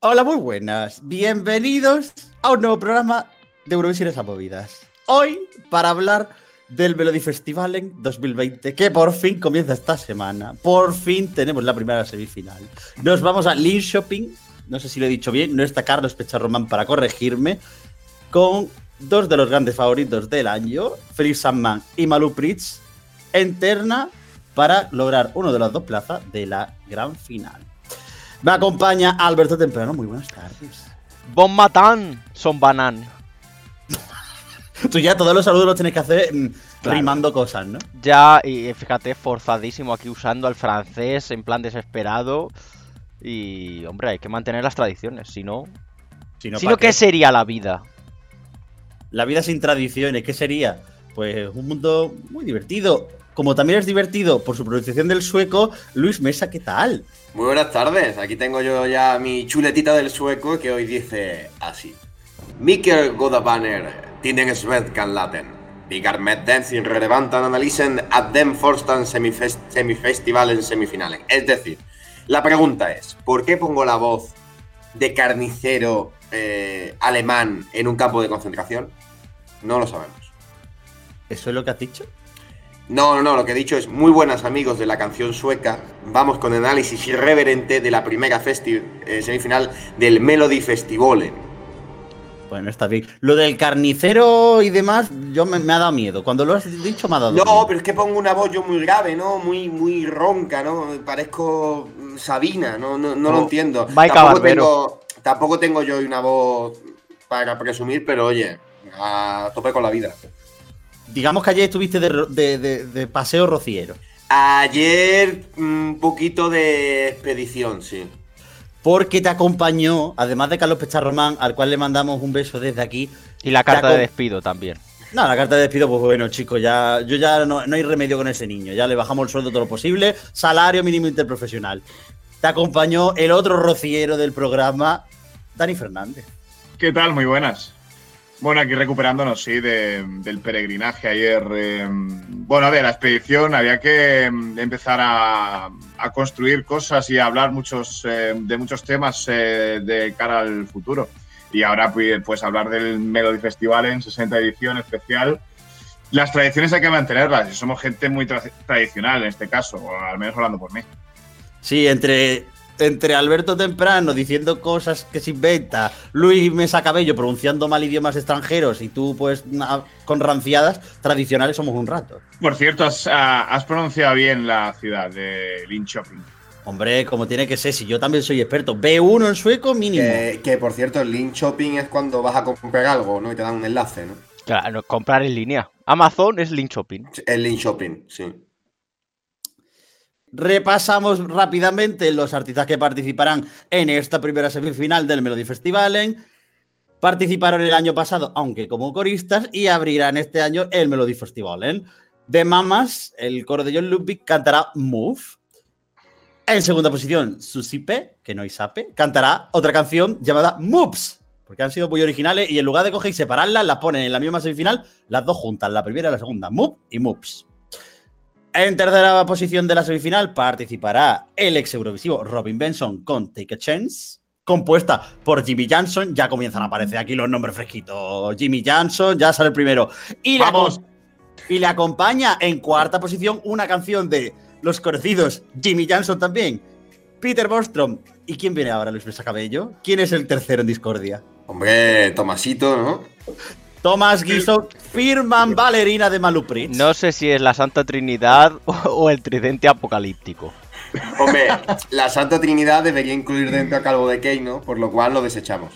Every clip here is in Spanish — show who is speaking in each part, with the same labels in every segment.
Speaker 1: Hola, muy buenas. Bienvenidos a un nuevo programa de Eurovisiones a Movidas. Hoy, para hablar del Melody Festival en 2020, que por fin comienza esta semana. Por fin tenemos la primera semifinal. Nos vamos a Link Shopping, no sé si lo he dicho bien, no está Carlos Pecharromán para corregirme, con dos de los grandes favoritos del año, Felix Sandman y Malu Pritz, en terna para lograr uno de las dos plazas de la gran final. Me acompaña Alberto Temprano, muy buenas tardes.
Speaker 2: Bon matan, son banan.
Speaker 1: Tú ya todos los saludos los tienes que hacer mm,
Speaker 2: Claro.
Speaker 1: rimando cosas, ¿no?
Speaker 2: Ya, y fíjate, forzadísimo aquí usando al francés en plan desesperado. Y, hombre, hay que mantener las tradiciones, si no...
Speaker 1: Si no,
Speaker 2: si
Speaker 1: ¿pa'
Speaker 2: no, ¿qué
Speaker 1: qué?
Speaker 2: sería la vida?
Speaker 1: La vida sin tradiciones, ¿qué sería? Pues un mundo muy divertido. Como también es divertido por su pronunciación del sueco, Luis Mesa, ¿qué tal?
Speaker 3: Muy buenas tardes, aquí tengo yo ya mi chuletita del sueco que hoy dice así. Mikkel Godabaner, tienen Svetkan Laten. Digar med den sin relevantan analysen at den forstan semifest semifestivalen semifinalen. Es decir, la pregunta es, ¿por qué pongo la voz de carnicero eh, alemán en un campo de concentración? No lo sabemos.
Speaker 1: ¿Eso es lo que has dicho?
Speaker 3: No, no, no, lo que he dicho es muy buenas amigos de la canción sueca. Vamos con análisis irreverente de la primera festi- eh, semifinal del Melody Festivalen.
Speaker 1: Bueno, está bien. Lo del carnicero y demás, yo me, me ha dado miedo. Cuando lo has dicho me ha dado
Speaker 3: No,
Speaker 1: miedo.
Speaker 3: pero es que pongo una voz yo muy grave, ¿no? Muy, muy ronca, ¿no? Parezco Sabina, no, no, no lo
Speaker 2: Oh,
Speaker 3: entiendo. Tampoco tengo, tampoco tengo yo una voz para presumir, pero oye, a tope con la vida.
Speaker 1: Digamos que ayer estuviste de, de- de- de paseo rociero.
Speaker 3: Ayer un poquito de expedición, sí.
Speaker 1: Porque te acompañó, además de Carlos Pecharromán, al cual le mandamos un beso desde aquí.
Speaker 2: Y la carta de despido también.
Speaker 1: No, la carta de despido, pues bueno, chicos, ya, yo ya no, no hay remedio con ese niño. Ya le bajamos el sueldo todo lo posible. Salario mínimo interprofesional. Te acompañó el otro rociero del programa, Dani Fernández.
Speaker 4: ¿Qué tal? Muy buenas. Bueno, aquí recuperándonos, sí, de- del peregrinaje ayer. eh, bueno, de la expedición había que mm, empezar a, a construir cosas y a hablar muchos, eh, de muchos temas eh, de cara al futuro. Y ahora, pues, hablar del Melody Festival en 60 edición especial. Las tradiciones hay que mantenerlas somos gente muy tra- tradicional en este caso, o al menos hablando por mí.
Speaker 1: Sí, entre, entre Alberto Temprano diciendo cosas que se inventa, Luis Mesa Cabello pronunciando mal idiomas extranjeros y tú, pues, na- con ranciadas, tradicionales somos un rato.
Speaker 4: Por cierto, has, ah, has pronunciado bien la ciudad de Linköping.
Speaker 1: Hombre, como tiene que ser, si yo también soy experto. B1 en sueco mínimo.
Speaker 3: Que, que, por cierto, el link shopping es cuando vas a comprar algo, ¿no? Y te dan un enlace, ¿no?
Speaker 2: Claro, comprar en línea. Amazon es link shopping.
Speaker 3: El link shopping, sí.
Speaker 1: Repasamos rápidamente los artistas que participarán en esta primera semifinal del Melody Festivalen. Participaron el año pasado, aunque como coristas, y abrirán este año el Melody Festivalen. De Mamas, el coro de John Ludwig cantará Move. En segunda posición, Susipe, que no Isape, cantará otra canción llamada Moves, porque han sido muy originales y en lugar de coger y separarlas, las ponen en la misma semifinal, las dos juntas, la primera y la segunda, Move y Moves. En tercera posición de la semifinal participará el ex Eurovisivo Robin Benson con Take a Chance, compuesta por Jimmy Johnson. Ya comienzan a aparecer aquí los nombres fresquitos. Jimmy Johnson ya sale el primero. Y le, y le acompaña en cuarta posición una canción de los conocidos Jimmy Johnson también, Peter Bostrom. ¿Y quién viene ahora, Luis Mesa Cabello? ¿Quién es el tercero en discordia?
Speaker 3: Hombre, Tomasito, ¿no?
Speaker 1: Thomas Guiso, firman bailarina de Maluprit.
Speaker 2: No sé si es la Santa Trinidad o, el tridente apocalíptico.
Speaker 3: Hombre, la Santa Trinidad debería incluir dentro a Calvo de Key, ¿no? Por lo cual lo desechamos.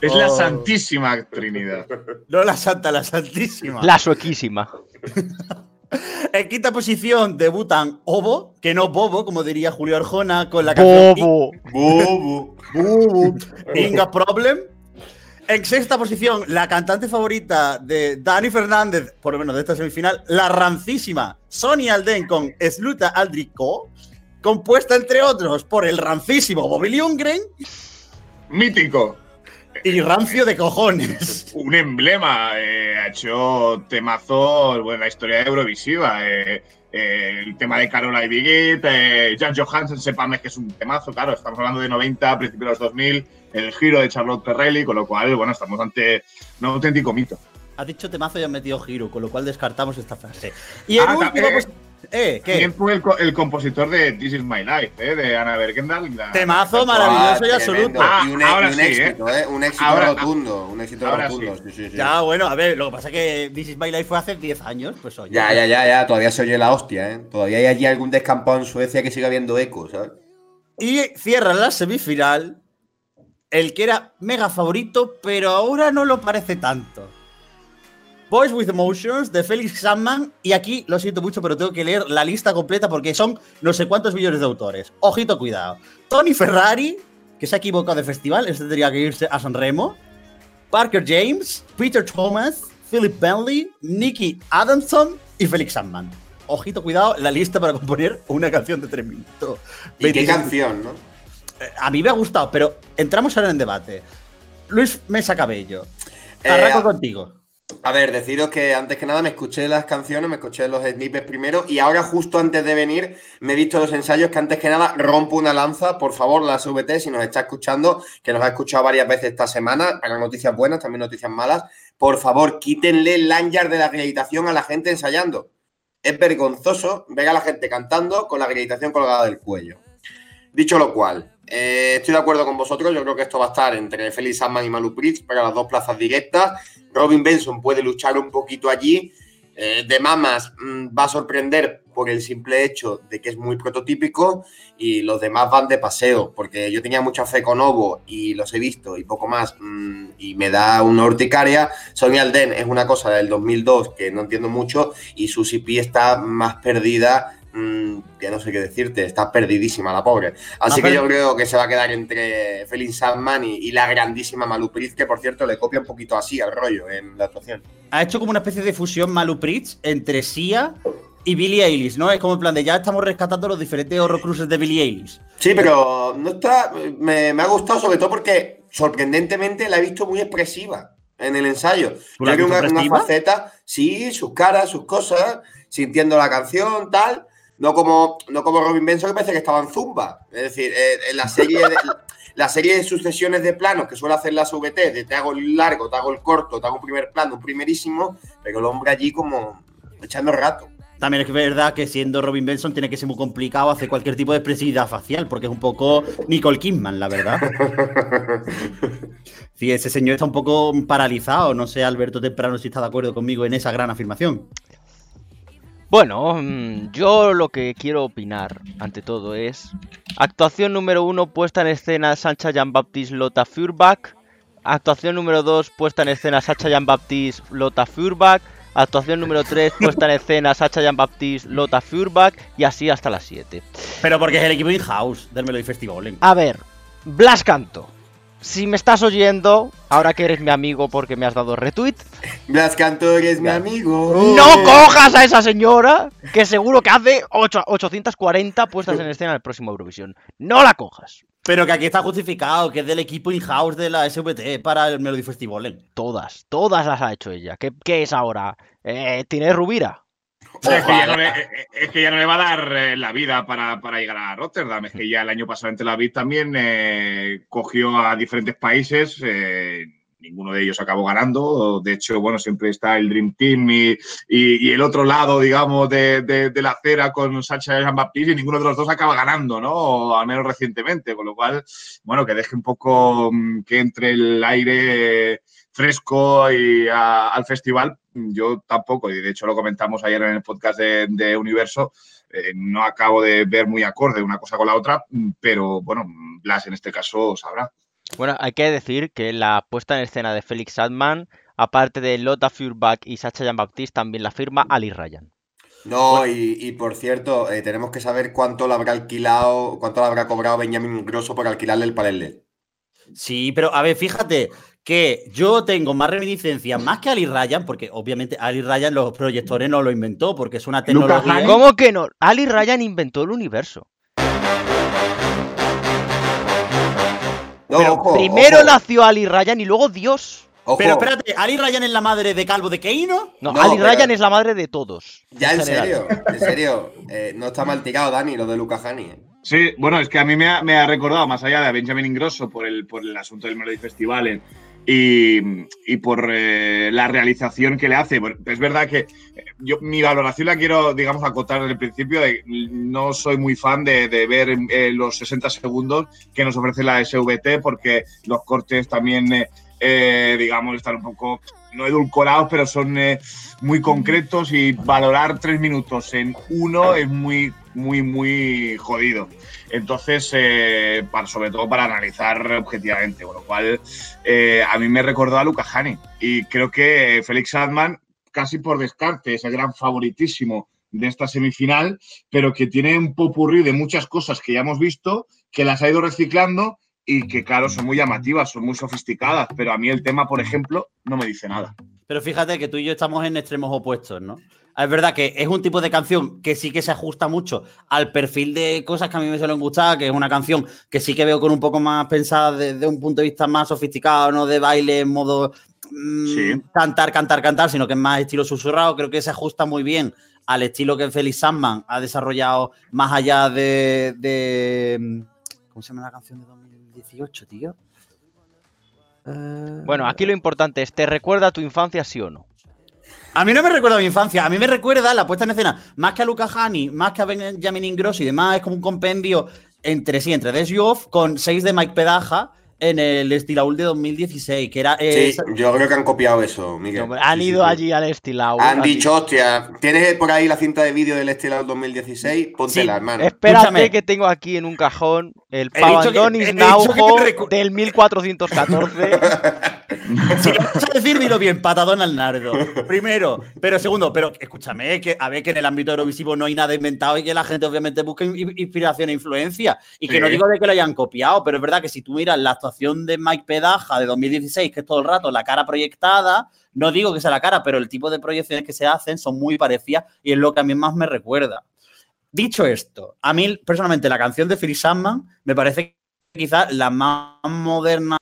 Speaker 4: Es la
Speaker 1: Oh.
Speaker 4: Santísima Trinidad.
Speaker 1: No la santa, la santísima.
Speaker 2: La suequísima.
Speaker 1: En quinta posición debutan Obo, que no Bobo, como diría Julio Arjona, con la canción
Speaker 2: Bobo.
Speaker 3: Bubu.
Speaker 1: Bubu, Inga Problem. En sexta posición, la cantante favorita de Dani Fernández, por lo menos de esta semifinal, la rancísima Sonia Alden con Sluta Aldrico. compuesta entre otros por el rancísimo Bobby Lundgren
Speaker 4: Mítico.
Speaker 1: Y rancio de cojones.
Speaker 4: Un emblema. eh, ha hecho temazos, bueno, la historia Eurovisiva. eh, eh, el tema de Carola y Bigit, eh, Jan Johansen, sepame que es un temazo, claro, estamos hablando de 90, principios de los 2000, el giro de Charlotte Perrelli, con lo cual, bueno, estamos ante un auténtico mito.
Speaker 1: Ha dicho temazo y ha metido giro, con lo cual descartamos esta frase. Y el
Speaker 4: Ah,
Speaker 1: último,
Speaker 4: también-
Speaker 1: pues, eh, ¿qué?
Speaker 4: También fue el, co- el compositor de This Is My Life, eh, de Ana Bergendal. la-
Speaker 1: Temazo maravilloso y
Speaker 3: Ah,
Speaker 1: absoluto.
Speaker 4: Ah,
Speaker 3: y un,
Speaker 4: ahora
Speaker 3: y un
Speaker 4: sí,
Speaker 3: éxito, ¿eh? Un éxito
Speaker 4: Ahora-
Speaker 3: rotundo. Un éxito
Speaker 4: ahora
Speaker 3: rotundo.
Speaker 4: sí.
Speaker 3: Sí, sí, sí.
Speaker 1: Ya, bueno, a ver, lo que pasa es que This is My Life fue hace 10 años, pues oye.
Speaker 3: Ya, ya, ya, ya. Todavía se oye la hostia, ¿eh? Todavía hay allí algún descampado en Suecia que siga habiendo eco, ¿sabes?
Speaker 1: Y cierra la semifinal el que era mega favorito, pero ahora no lo parece tanto. Boys with Emotions de Felix Sandman. Y aquí lo siento mucho, pero tengo que leer la lista completa porque son no sé cuántos millones de autores. Ojito, cuidado. Tony Ferrari, que se ha equivocado de festival, este tendría que irse a San Remo. Parker James, Peter Thomas, Philip Bentley, Nicky Adamson y Felix Sandman. Ojito, cuidado, la lista para componer una canción de 3 minutos.
Speaker 3: Y qué
Speaker 1: 25.
Speaker 3: canción, ¿no?
Speaker 1: Eh, A mí me ha gustado, pero entramos ahora en debate. Luis Mesa Cabello.
Speaker 3: Eh,
Speaker 1: Arranco contigo.
Speaker 3: A ver, deciros que antes que nada me escuché las canciones, me escuché los snippets primero y ahora justo antes de venir me he visto los ensayos que antes que nada rompo una lanza, por favor, la SVT, si nos está escuchando, que nos ha escuchado varias veces esta semana, para noticias buenas, también noticias malas, por favor, quítenle el lanyard de la acreditación a la gente ensayando. Es vergonzoso ver a la gente cantando con la acreditación colgada del cuello. Dicho lo cual, eh, estoy de acuerdo con vosotros. Yo creo que esto va a estar entre Felix Sandman y Malu Pritz para las dos plazas directas. Robin Benson puede luchar un poquito allí. Eh, de Mamas mm, va a sorprender por el simple hecho de que es muy prototípico y los demás van de paseo, porque yo tenía mucha fe con Ovo y los he visto y poco más mm, y me da una urticaria. Sonia Alden es una cosa del 2002 que no entiendo mucho y Susie P está más perdida mm, que no sé qué decirte, está perdidísima la pobre. Así
Speaker 1: Ah,
Speaker 3: que yo creo que se va a quedar entre Felix Sandman y, y la grandísima Malu Pritz, que por cierto le copia un poquito así al rollo en la actuación.
Speaker 1: Ha hecho como una especie de fusión Malu Pritz entre Sia y Billie Eilish, ¿no? Es como en plan de ya estamos rescatando los diferentes horrocruces de Billie Eilish.
Speaker 3: Sí, pero no está. Me, me ha gustado sobre todo porque sorprendentemente la he visto muy expresiva en el ensayo.
Speaker 1: ¿Tú la
Speaker 3: Yo una, una faceta, sí, sus caras, sus cosas, sintiendo la canción, tal. No como, no como Robin Benson, que parece que estaba en Zumba. Es decir, eh, en la serie de, la serie de sucesiones de planos que suele hacer la SVT, de te hago el largo, te hago el corto, te hago un primer plano, un primerísimo, pero el hombre allí como echando rato.
Speaker 1: También es verdad que siendo Robin Benson tiene que ser muy complicado hacer cualquier tipo de expresividad facial, porque es un poco Nicole Kidman, la verdad. Sí, ese señor está un poco paralizado. No sé, Alberto Temprano, si está de acuerdo conmigo en esa gran afirmación.
Speaker 2: Bueno, mm, yo lo que quiero opinar, ante todo, es actuación número uno puesta en escena Sancha Jean-Baptiste Lota Furback, actuación número dos puesta en escena Sacha Jean-Baptiste Lota Furback, actuación número tres puesta en escena Sacha Jean-Baptiste Lota Furback y así hasta las 7.
Speaker 1: Pero porque es el equipo in-house del Melody Festival.
Speaker 2: A ver, Blas Canto, si me estás oyendo, ahora que eres mi amigo porque me has dado retweet,
Speaker 3: Blas Cantor es mi amigo.
Speaker 2: no cojas a esa señora que seguro que hace ocho- 840 puestas en escena en el próximo Eurovisión. No la cojas.
Speaker 1: Pero que aquí está justificado, que es del equipo in-house de la SVT para el Melody Festival.
Speaker 2: Todas, todas las ha hecho ella. ¿Qué, qué es ahora? Eh, ¿Tiene Rubira?
Speaker 4: Es que, ya no
Speaker 3: Ojalá.
Speaker 4: le, eh, es que ya no le va a dar eh, la vida para, para llegar a Rotterdam. Es que ya el año pasado en Tel Aviv también eh, cogió a diferentes países. eh, ninguno de ellos acabó ganando. De hecho, bueno, siempre está el Dream Team y, y- y el otro lado, digamos, de, de- de la acera con Sacha Jean Baptiste y ninguno de los dos acaba ganando, ¿no? O al menos recientemente. Con lo cual, bueno, que deje un poco mm, que entre el aire fresco y a- al festival, yo tampoco, y de hecho lo comentamos ayer en el podcast de, de Universo, eh, no acabo de ver muy acorde una cosa con la otra, mm, pero bueno, Blas en este caso sabrá.
Speaker 2: Bueno, hay que decir que la puesta en escena de Felix Sadman, aparte de Lotta Furback y Sacha Jean-Baptiste, también la firma Ali Ryan.
Speaker 3: No, y, y por cierto, eh, tenemos que saber cuánto le habrá alquilado, cuánto le habrá cobrado Benjamin Grosso por alquilarle el panel LED.
Speaker 1: Sí, pero a ver, fíjate que yo tengo más reminiscencias más que Ali Ryan, porque obviamente Ali Ryan los proyectores no lo inventó, porque es una tecnología.
Speaker 2: ¿Cómo que no? Ali Ryan inventó el universo. Pero primero nació Ali Ryan y luego Dios.
Speaker 1: Pero espérate, ¿Ali Ryan es la madre de Calvo de Keino?
Speaker 2: No,
Speaker 3: no
Speaker 2: Ali Ryan es la madre de todos.
Speaker 3: Ya, en, serio, en serio. Eh, no está mal tirado, Dani, lo de Luca Hani. Eh.
Speaker 4: Sí, bueno, es que a mí me ha, recordado, más allá de Benjamin Ingrosso por el, por el asunto del Melody Festival en, y, y por eh, la realización que le hace. Es verdad que eh, yo mi valoración la quiero, digamos, acotar desde el principio. No soy muy fan de, ver eh, los 60 segundos que nos ofrece la SVT porque los cortes también, eh, digamos, están un poco, no edulcorados, pero son eh, muy concretos y valorar tres minutos en uno es muy, muy, muy jodido. Entonces, eh, sobre todo para analizar objetivamente, con lo cual a mí me recordó a Luca Hani y creo que Félix Adman, casi por descarte, es el gran favoritísimo de esta semifinal, pero que tiene un popurrí de muchas cosas que ya hemos visto, que las ha ido reciclando y que, claro, son muy llamativas, son muy sofisticadas, pero a mí el tema, por ejemplo, no me dice nada.
Speaker 1: Pero fíjate que tú y yo estamos en extremos opuestos, ¿no? Es verdad que es un tipo de canción que sí que se ajusta mucho al perfil de cosas que a mí me suelen gustar, que es una canción que sí que veo con un poco más pensada desde un punto de vista más sofisticado, no de baile en modo mm,
Speaker 4: Sí.
Speaker 1: cantar, cantar, cantar, sino que es más estilo susurrado. Creo que se ajusta muy bien al estilo que Felix Sandman ha desarrollado más allá de, de- ¿Cómo se llama la canción de 2018, tío? Eh,
Speaker 2: Bueno, aquí lo importante es, ¿te recuerda a tu infancia, sí o no?
Speaker 1: A mí no me recuerda a mi infancia, a mí me recuerda la puesta en escena, más que a Luca Hani, más que a Benjamin Ingrosso y demás, es como un compendio entre sí, entre Des You Off, con 6 de Mike Pedaja en el Estilaul de 2016, que era... eh,
Speaker 3: Sí, yo creo que han copiado eso, Miguel.
Speaker 2: No, han
Speaker 3: sí,
Speaker 2: ido
Speaker 3: sí.
Speaker 2: allí al Estilau.
Speaker 3: Han
Speaker 2: así.
Speaker 3: dicho, hostia, ¿tienes por ahí la cinta de vídeo del Estilado 2016? Póntela,
Speaker 1: Sí,
Speaker 3: hermano.
Speaker 2: Espérate
Speaker 1: Escúchame.
Speaker 2: que tengo aquí en un cajón el Pavandonis Naujo del 1414.
Speaker 1: Si lo vas a decir, dilo bien, patadón al nardo. Primero, pero segundo, pero escúchame, que a ver que en el ámbito eurovisivo no hay nada inventado y que la gente obviamente busca in- inspiración e influencia. Y que
Speaker 4: Sí.
Speaker 1: no digo de que lo hayan copiado, pero es verdad que si tú miras la actuación de Mike Pedaja de 2016, que es todo el rato la cara proyectada, no digo que sea la cara, pero el tipo de proyecciones que se hacen son muy parecidas y es lo que a mí más me recuerda. Dicho esto, a mí personalmente la canción de Philip Sandman me parece quizás la más moderna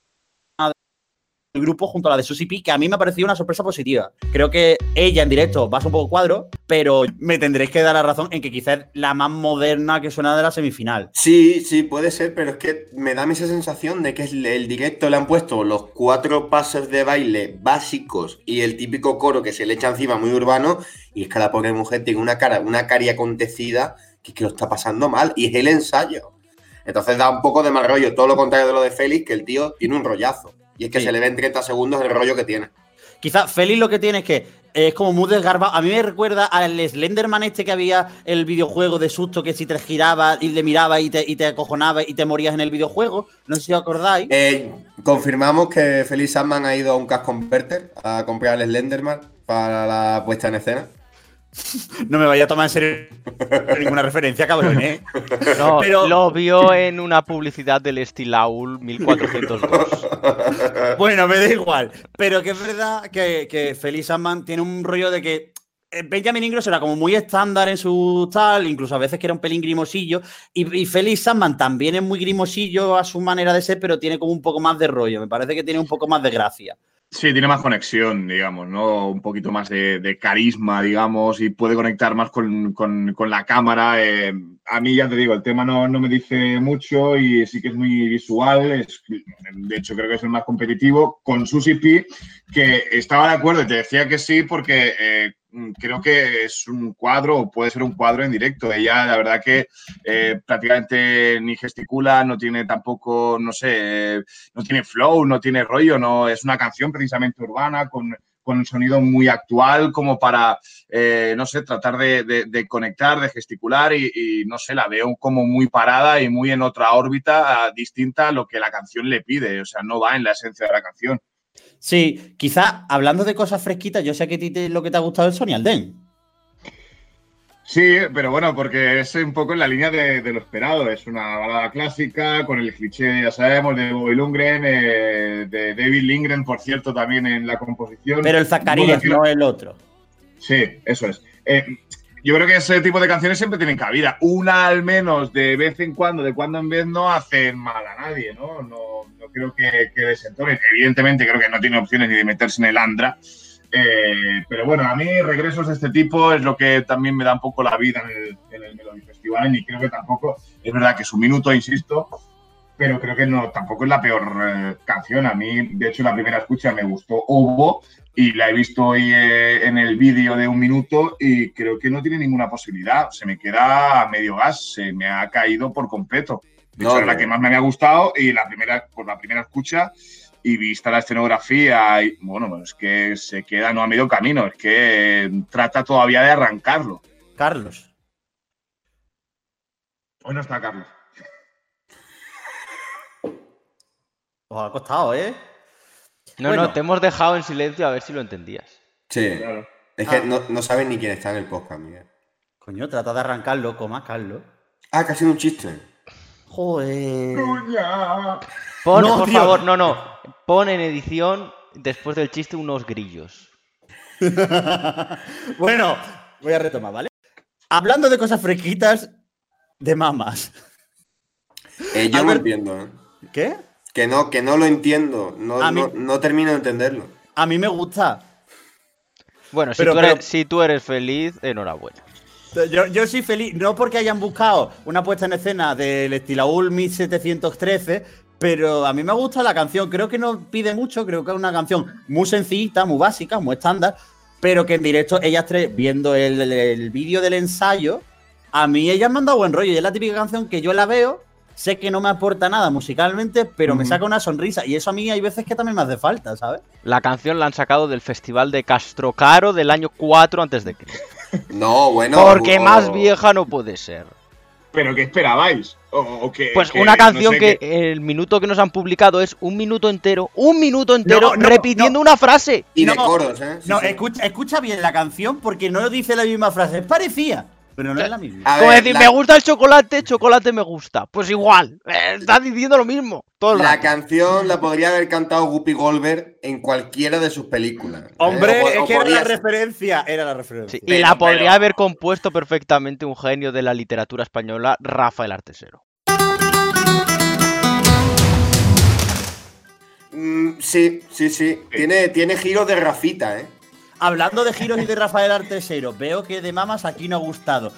Speaker 1: grupo junto a la de Susie P, que a mí me ha parecido una sorpresa positiva. Creo que ella en directo va un poco cuadro, pero me tendréis que dar la razón en que quizás la más moderna que suena de la semifinal.
Speaker 3: Sí, sí, puede ser, pero es que me da esa sensación de que el, directo le han puesto los cuatro pasos de baile básicos y el típico coro que se le echa encima muy urbano, y es que la pobre mujer tiene una cara, una cari acontecida que que lo está pasando mal, y es el ensayo. Entonces da un poco de mal rollo, todo lo contrario de lo de Félix, que el tío tiene un rollazo. Y es que
Speaker 1: Sí.
Speaker 3: se le ve en 30 segundos el rollo que tiene.
Speaker 1: Quizás Félix lo que tiene es que es como muy desgarbado. A mí me recuerda al Slenderman este que había el videojuego de susto que si te giraba y le miraba y te, y te acojonaba y te morías en el videojuego. No sé si os acordáis.
Speaker 3: Eh, confirmamos que Félix Sandman ha ido a un cash converter a comprar el Slenderman para la puesta en escena.
Speaker 1: No me vaya a tomar en serio ninguna referencia, cabrón, ¿eh?
Speaker 2: No,
Speaker 1: Pero-
Speaker 2: lo vio en una publicidad del Estilaul 1402.
Speaker 1: Bueno, me da igual. Pero que es verdad que, que Félix Sandman tiene un rollo de que eh, Benjamin Ingrosso era como muy estándar en su tal, incluso a veces que era un pelín grimosillo. Y, y Félix Sandman también es muy grimosillo a su manera de ser, pero tiene como un poco más de rollo. Me parece que tiene un poco más de gracia.
Speaker 4: Sí, tiene más conexión, digamos, ¿no? Un poquito más de, carisma, digamos, y puede conectar más con, con- con la cámara. eh, a mí, ya te digo, el tema no, no me dice mucho y sí que es muy visual. de hecho, creo que es el más competitivo. Con Susie P, que estaba de acuerdo y te decía que sí, porque eh, creo que es un cuadro, puede ser un cuadro en directo. Ella, la verdad que eh, prácticamente ni gesticula, no tiene tampoco, no sé, eh, no tiene flow, no tiene rollo, no es una canción precisamente urbana con, con un sonido muy actual como para, eh, no sé, tratar de conectar, de gesticular y, y, no sé, la veo como muy parada y muy en otra órbita ah, distinta a lo que la canción le pide, o sea, no va en la esencia de la canción.
Speaker 1: Sí, quizá hablando de cosas fresquitas, yo sé que a ti te- lo que te ha gustado es Sony Alden.
Speaker 4: Sí, pero bueno, porque es un poco en la línea de, de lo esperado. Es una balada clásica con el cliché, ya sabemos, de Bobby Lundgren, eh, de David Lindgren, por cierto, también en la composición.
Speaker 1: Pero el Zacarías, no el otro.
Speaker 4: Sí, eso es. Eh, yo creo que ese tipo de canciones siempre tienen cabida. Una al menos de vez en cuando, de cuando en vez, no hacen mal a nadie, ¿no? No, no creo que, que desentonen. Evidentemente, creo que no tiene opciones ni de meterse en el Andra. Eh, pero bueno, a mí regresos de este tipo es lo que también me da un poco la vida en el, en el Melody Festival y creo que tampoco, es verdad que su minuto, insisto, pero creo que no, tampoco es la peor eh, canción. A mí, de hecho, la primera escucha me gustó Obo y la he visto hoy eh, en el vídeo de un minuto y creo que no tiene ninguna posibilidad. Se me queda a medio gas, se me ha caído por completo. De
Speaker 3: No,
Speaker 4: hecho, es la que más me había gustado y la primera, por la primera escucha y vista la escenografía, y, bueno, es que se queda no a medio camino, es que eh, trata todavía de arrancarlo.
Speaker 1: Carlos.
Speaker 4: Hoy no está Carlos.
Speaker 1: Os ha costado, ¿eh?
Speaker 2: No,
Speaker 1: Bueno.
Speaker 2: no, te hemos dejado en silencio a ver si lo entendías.
Speaker 3: Sí.
Speaker 4: Claro.
Speaker 3: Es que
Speaker 1: Ah.
Speaker 3: no, no saben ni quién está en el podcast, Miguel.
Speaker 1: Coño, trata de arrancarlo, coma, Carlos.
Speaker 3: Ah, que ha sido un chiste.
Speaker 1: Joder.
Speaker 2: Pon,
Speaker 1: No,
Speaker 2: por
Speaker 1: tío.
Speaker 2: favor, no, no. Pon en edición, después del chiste, unos grillos.
Speaker 1: bueno, voy a retomar, ¿vale? Hablando de cosas fresquitas, de mamas.
Speaker 3: Eh, yo no
Speaker 1: Albert-
Speaker 3: entiendo, ¿eh?
Speaker 1: ¿Qué?
Speaker 3: Que no, que no lo entiendo. No,
Speaker 1: A mí-
Speaker 3: no, no termino de entenderlo.
Speaker 1: A mí me gusta.
Speaker 2: Bueno, si,
Speaker 1: Pero-
Speaker 2: tú, eres,
Speaker 1: pero-
Speaker 2: si tú eres feliz, enhorabuena.
Speaker 1: Yo, yo soy feliz, no porque hayan buscado una puesta en escena del Estilaul 1713, pero a mí me gusta la canción. Creo que no pide mucho, creo que es una canción muy sencillita, muy básica, muy estándar, pero que en directo ellas tres, viendo el, el- el vídeo del ensayo, a mí ellas me han dado buen rollo. Y es la típica canción que yo la veo, sé que no me aporta nada musicalmente, pero me saca una sonrisa. Y eso a mí hay veces que también me hace falta, ¿sabes?
Speaker 2: La canción la han sacado del festival de Castrocaro del año 4 antes de Cristo.
Speaker 3: No, bueno.
Speaker 2: Porque
Speaker 3: o-
Speaker 2: más vieja no puede ser.
Speaker 4: ¿Pero qué esperabais? O, o que-
Speaker 2: Pues
Speaker 4: que,
Speaker 2: una
Speaker 4: no
Speaker 2: canción
Speaker 4: sé,
Speaker 2: que el minuto que nos han publicado es un minuto entero, un minuto entero,
Speaker 1: no,
Speaker 2: repitiendo una frase.
Speaker 3: Y de
Speaker 1: No,
Speaker 3: coros, ¿eh? Sí,
Speaker 1: no,
Speaker 3: sí.
Speaker 1: Escucha, escucha bien la canción porque no dice la misma frase. Es parecida, pero no es la misma.
Speaker 3: A
Speaker 2: Como
Speaker 3: ver,
Speaker 2: decir,
Speaker 3: la-
Speaker 2: me gusta el chocolate, chocolate me gusta. Pues igual, eh, estás diciendo lo mismo. Todo el
Speaker 3: La
Speaker 2: rato.
Speaker 3: canción la podría haber cantado Guppy Goldberg en cualquiera de sus películas. ¿eh?
Speaker 1: Hombre,
Speaker 3: O
Speaker 1: es
Speaker 3: o
Speaker 1: que era la referencia. Era la referencia.
Speaker 2: Sí, y
Speaker 3: Pero-
Speaker 2: la podría
Speaker 3: pero-
Speaker 2: haber compuesto perfectamente un genio de la literatura española, Rafael Artesero.
Speaker 3: Mm, sí, sí, sí. Tiene, tiene giros de Rafita, ¿eh?
Speaker 1: Hablando de giros y de Rafael Artesero, veo que de mamas aquí no ha gustado.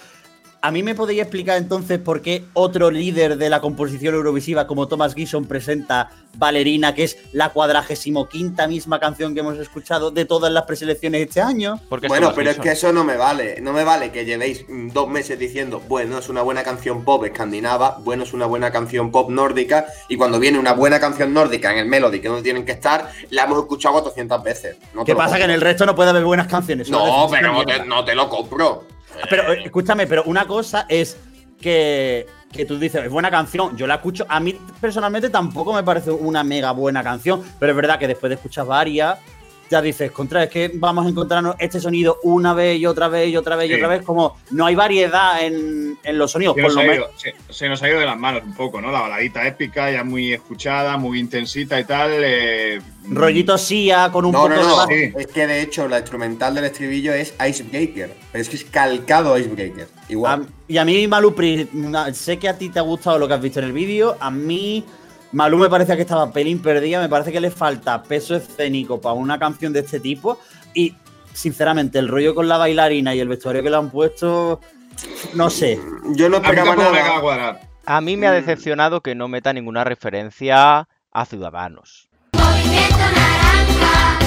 Speaker 1: ¿A mí me podéis explicar entonces por qué otro líder de la composición eurovisiva como Thomas Gison presenta Valerina, que es la cuadragésimo quinta misma canción que hemos escuchado de todas las preselecciones este año?
Speaker 2: Porque
Speaker 3: Bueno,
Speaker 2: Thomas
Speaker 3: pero es que eso no me vale. No me vale que llevéis dos meses diciendo, bueno, es una buena canción pop escandinava, bueno, es una buena canción pop nórdica, y cuando viene una buena canción nórdica en el Melody, que no tienen que estar, la hemos escuchado 400 veces. No
Speaker 1: ¿Qué pasa? Que en el resto no puede haber buenas canciones.
Speaker 3: No, pero no te, no te lo compro.
Speaker 1: Pero eh, escúchame, pero una cosa es que, que tú dices, es buena canción, yo la escucho, a mí personalmente tampoco me parece una mega buena canción, pero es verdad que después de escuchar varias, ya dices, contra, es que vamos a encontrarnos este sonido una vez y otra vez y otra vez y
Speaker 4: Sí.
Speaker 1: otra vez, como no hay variedad en, en los sonidos,
Speaker 4: Se
Speaker 1: por
Speaker 4: nos,
Speaker 1: lo
Speaker 4: ha
Speaker 1: menos.
Speaker 4: ido, se, se nos ha ido de las manos un poco, ¿no? La baladita épica, ya muy escuchada, muy intensita y tal. eh,
Speaker 1: Rollito Sia con un
Speaker 3: No,
Speaker 1: poco
Speaker 3: no,
Speaker 1: de
Speaker 3: no.
Speaker 4: Sí.
Speaker 3: Es que de hecho la instrumental del estribillo es Icebreaker. Pero es que es calcado Icebreaker. Igual.
Speaker 1: A- y a mí, na- sé que a ti te ha gustado lo que has visto en el vídeo. A mí, Malú me parecía que estaba pelín perdida. Me parece que le falta peso escénico para una canción de este tipo. Y, sinceramente, el rollo con la bailarina y el vestuario que le han puesto, no sé.
Speaker 3: Yo no
Speaker 4: a mí
Speaker 3: esperaba
Speaker 4: me
Speaker 3: nada.
Speaker 2: A mí me ha
Speaker 3: Mm.
Speaker 2: decepcionado que no meta ninguna referencia a Ciudadanos.
Speaker 5: Movimiento naranja,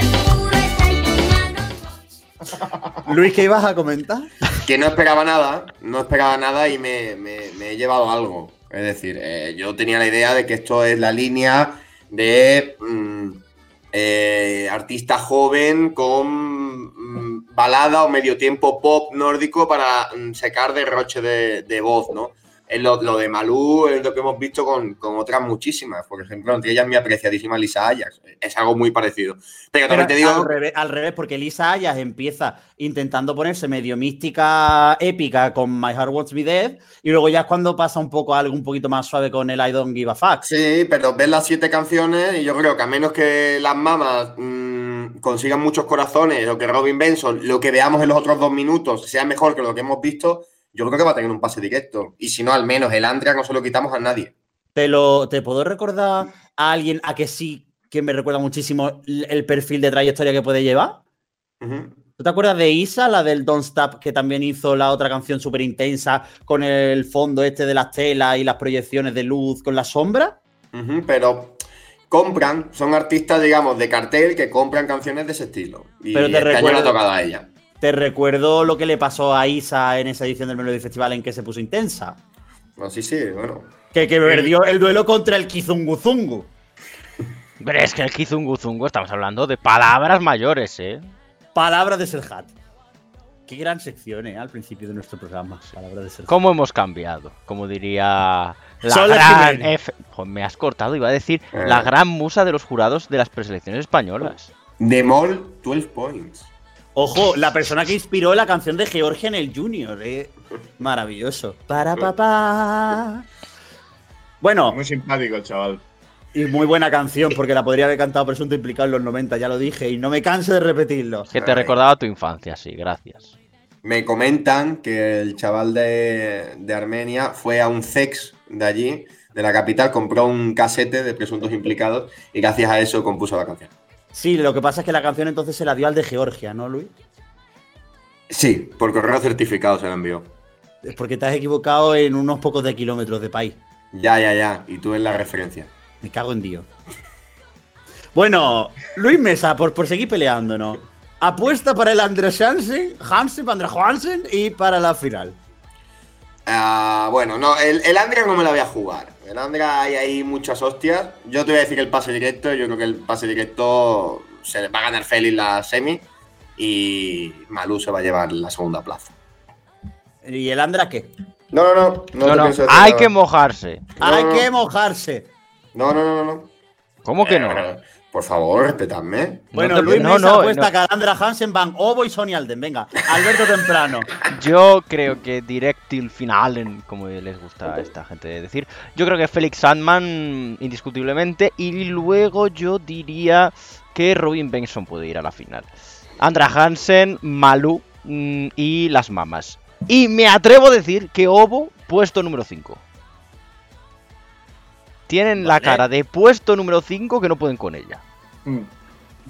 Speaker 5: el futuro está en tus manos.
Speaker 1: Luis, ¿qué ibas a comentar?
Speaker 3: Que no esperaba nada. No esperaba nada y me, me- me he llevado algo. Es decir, eh, yo tenía la idea de que esto es la línea de mm, eh, artista joven con mm, balada o medio tiempo pop nórdico para mm, secar derroche de, de voz, ¿no? Es lo, lo de Malú es lo que hemos visto con, con otras muchísimas. Por ejemplo, entre ellas mi apreciadísima Lisa Ajax. Es algo muy parecido. Pero también te
Speaker 1: Pero
Speaker 3: digo.
Speaker 1: al, revés, al revés, porque Lisa Ayas empieza intentando ponerse medio mística épica con My Heart Wants Me Dead. Y luego ya es cuando pasa un poco algo un poquito más suave con el I Don't Give a Fuck.
Speaker 3: Sí, pero ves las siete canciones y yo creo que a menos que las mamas mm, consigan muchos corazones o que Robin Benson, lo que veamos en los otros dos minutos, sea mejor que lo que hemos visto, yo creo que va a tener un pase directo. Y si no, al menos el Andrea no se lo quitamos a nadie.
Speaker 1: Te, lo, ¿Te puedo recordar a alguien a que sí que me recuerda muchísimo el perfil de trayectoria que puede llevar? ¿Tú te acuerdas de Isa, la del Don't Stop, que también hizo la otra canción súper intensa con el fondo este de las telas y las proyecciones de luz con la sombra?
Speaker 3: Pero compran, son artistas, digamos, de cartel que compran canciones de ese estilo. Y
Speaker 1: Pero te
Speaker 3: este año le ha
Speaker 1: recuerdo-
Speaker 3: tocado a ella.
Speaker 1: Te recuerdo lo que le pasó a Isa en esa edición del Melody Festival en que se puso intensa.
Speaker 3: No, sí, sí, bueno.
Speaker 1: Que, que perdió el duelo contra el Kizunguzungu.
Speaker 2: Pero es que el Kizunguzungu estamos hablando de palabras mayores, ¿eh?
Speaker 1: Palabras de Serhat. Qué gran sección, ¿eh? Al principio de nuestro programa. Palabras de Serhat.
Speaker 2: ¿Cómo hemos cambiado? Como diría la
Speaker 1: Sol
Speaker 2: gran
Speaker 1: Jiménez.
Speaker 2: F- Joder, me has cortado, iba a decir
Speaker 3: Eh.
Speaker 2: la gran musa de los jurados de las preselecciones españolas.
Speaker 3: Demol 12 points.
Speaker 1: Ojo, la persona que inspiró la canción de Georgia en el Junior, ¿eh? Maravilloso. Para papá. Bueno,
Speaker 4: Muy simpático el chaval.
Speaker 1: y muy buena canción, porque la podría haber cantado Presunto Implicado en los 90, ya lo dije, y no me canso de repetirlo.
Speaker 2: Que te recordaba tu infancia, sí, gracias.
Speaker 3: Me comentan que el chaval de, de Armenia fue a un CEX de allí, de la capital, compró un casete de presuntos implicados y gracias a eso compuso la canción.
Speaker 1: Sí, lo que pasa es que la canción entonces se la dio al de Georgia, ¿no, Luis?
Speaker 3: Sí, por correo certificado se la envió.
Speaker 1: Es porque te has equivocado en unos pocos de kilómetros de país.
Speaker 3: Ya, ya, ya. Y tú en la referencia.
Speaker 1: Me cago en Dios. Bueno, Luis Mesa, por, por seguir peleándonos. Apuesta para el Andrés Hansen, Hansen, para Andrés Hansen y para la final.
Speaker 3: Ah, bueno, no, el, el Andrea no me la voy a jugar. El Andrea hay ahí muchas hostias. Yo te voy a decir el pase directo. Yo creo que el pase directo se le va a ganar Félix la semi y Malú se va a llevar la segunda plaza.
Speaker 1: ¿Y el Andra qué?
Speaker 3: No, no, no. No,
Speaker 2: No, no,
Speaker 3: decir
Speaker 2: hay
Speaker 3: nada.
Speaker 2: que mojarse.
Speaker 3: No,
Speaker 1: Hay
Speaker 3: no,
Speaker 1: que
Speaker 3: no.
Speaker 1: mojarse.
Speaker 3: No, no, no, no, no.
Speaker 2: ¿Cómo que no?
Speaker 3: Eh, por favor, respetadme.
Speaker 1: Bueno,
Speaker 2: te-
Speaker 1: Luis
Speaker 2: no,
Speaker 1: Mesa
Speaker 2: no,
Speaker 1: apuesta
Speaker 2: no.
Speaker 1: que Andra Hansen van Ovo y Sonny Alden. Venga, Alberto Temprano.
Speaker 2: Yo creo que Directil Finalen, como les gusta a esta gente decir, yo creo que Felix Sandman indiscutiblemente y luego yo diría que Robin Benson puede ir a la final. Andra Hansen, Malú mm, y las mamas. Y me atrevo a decir que Ovo puesto número 5. Tienen la cara de puesto número 5 que no pueden con ella.
Speaker 4: Mm.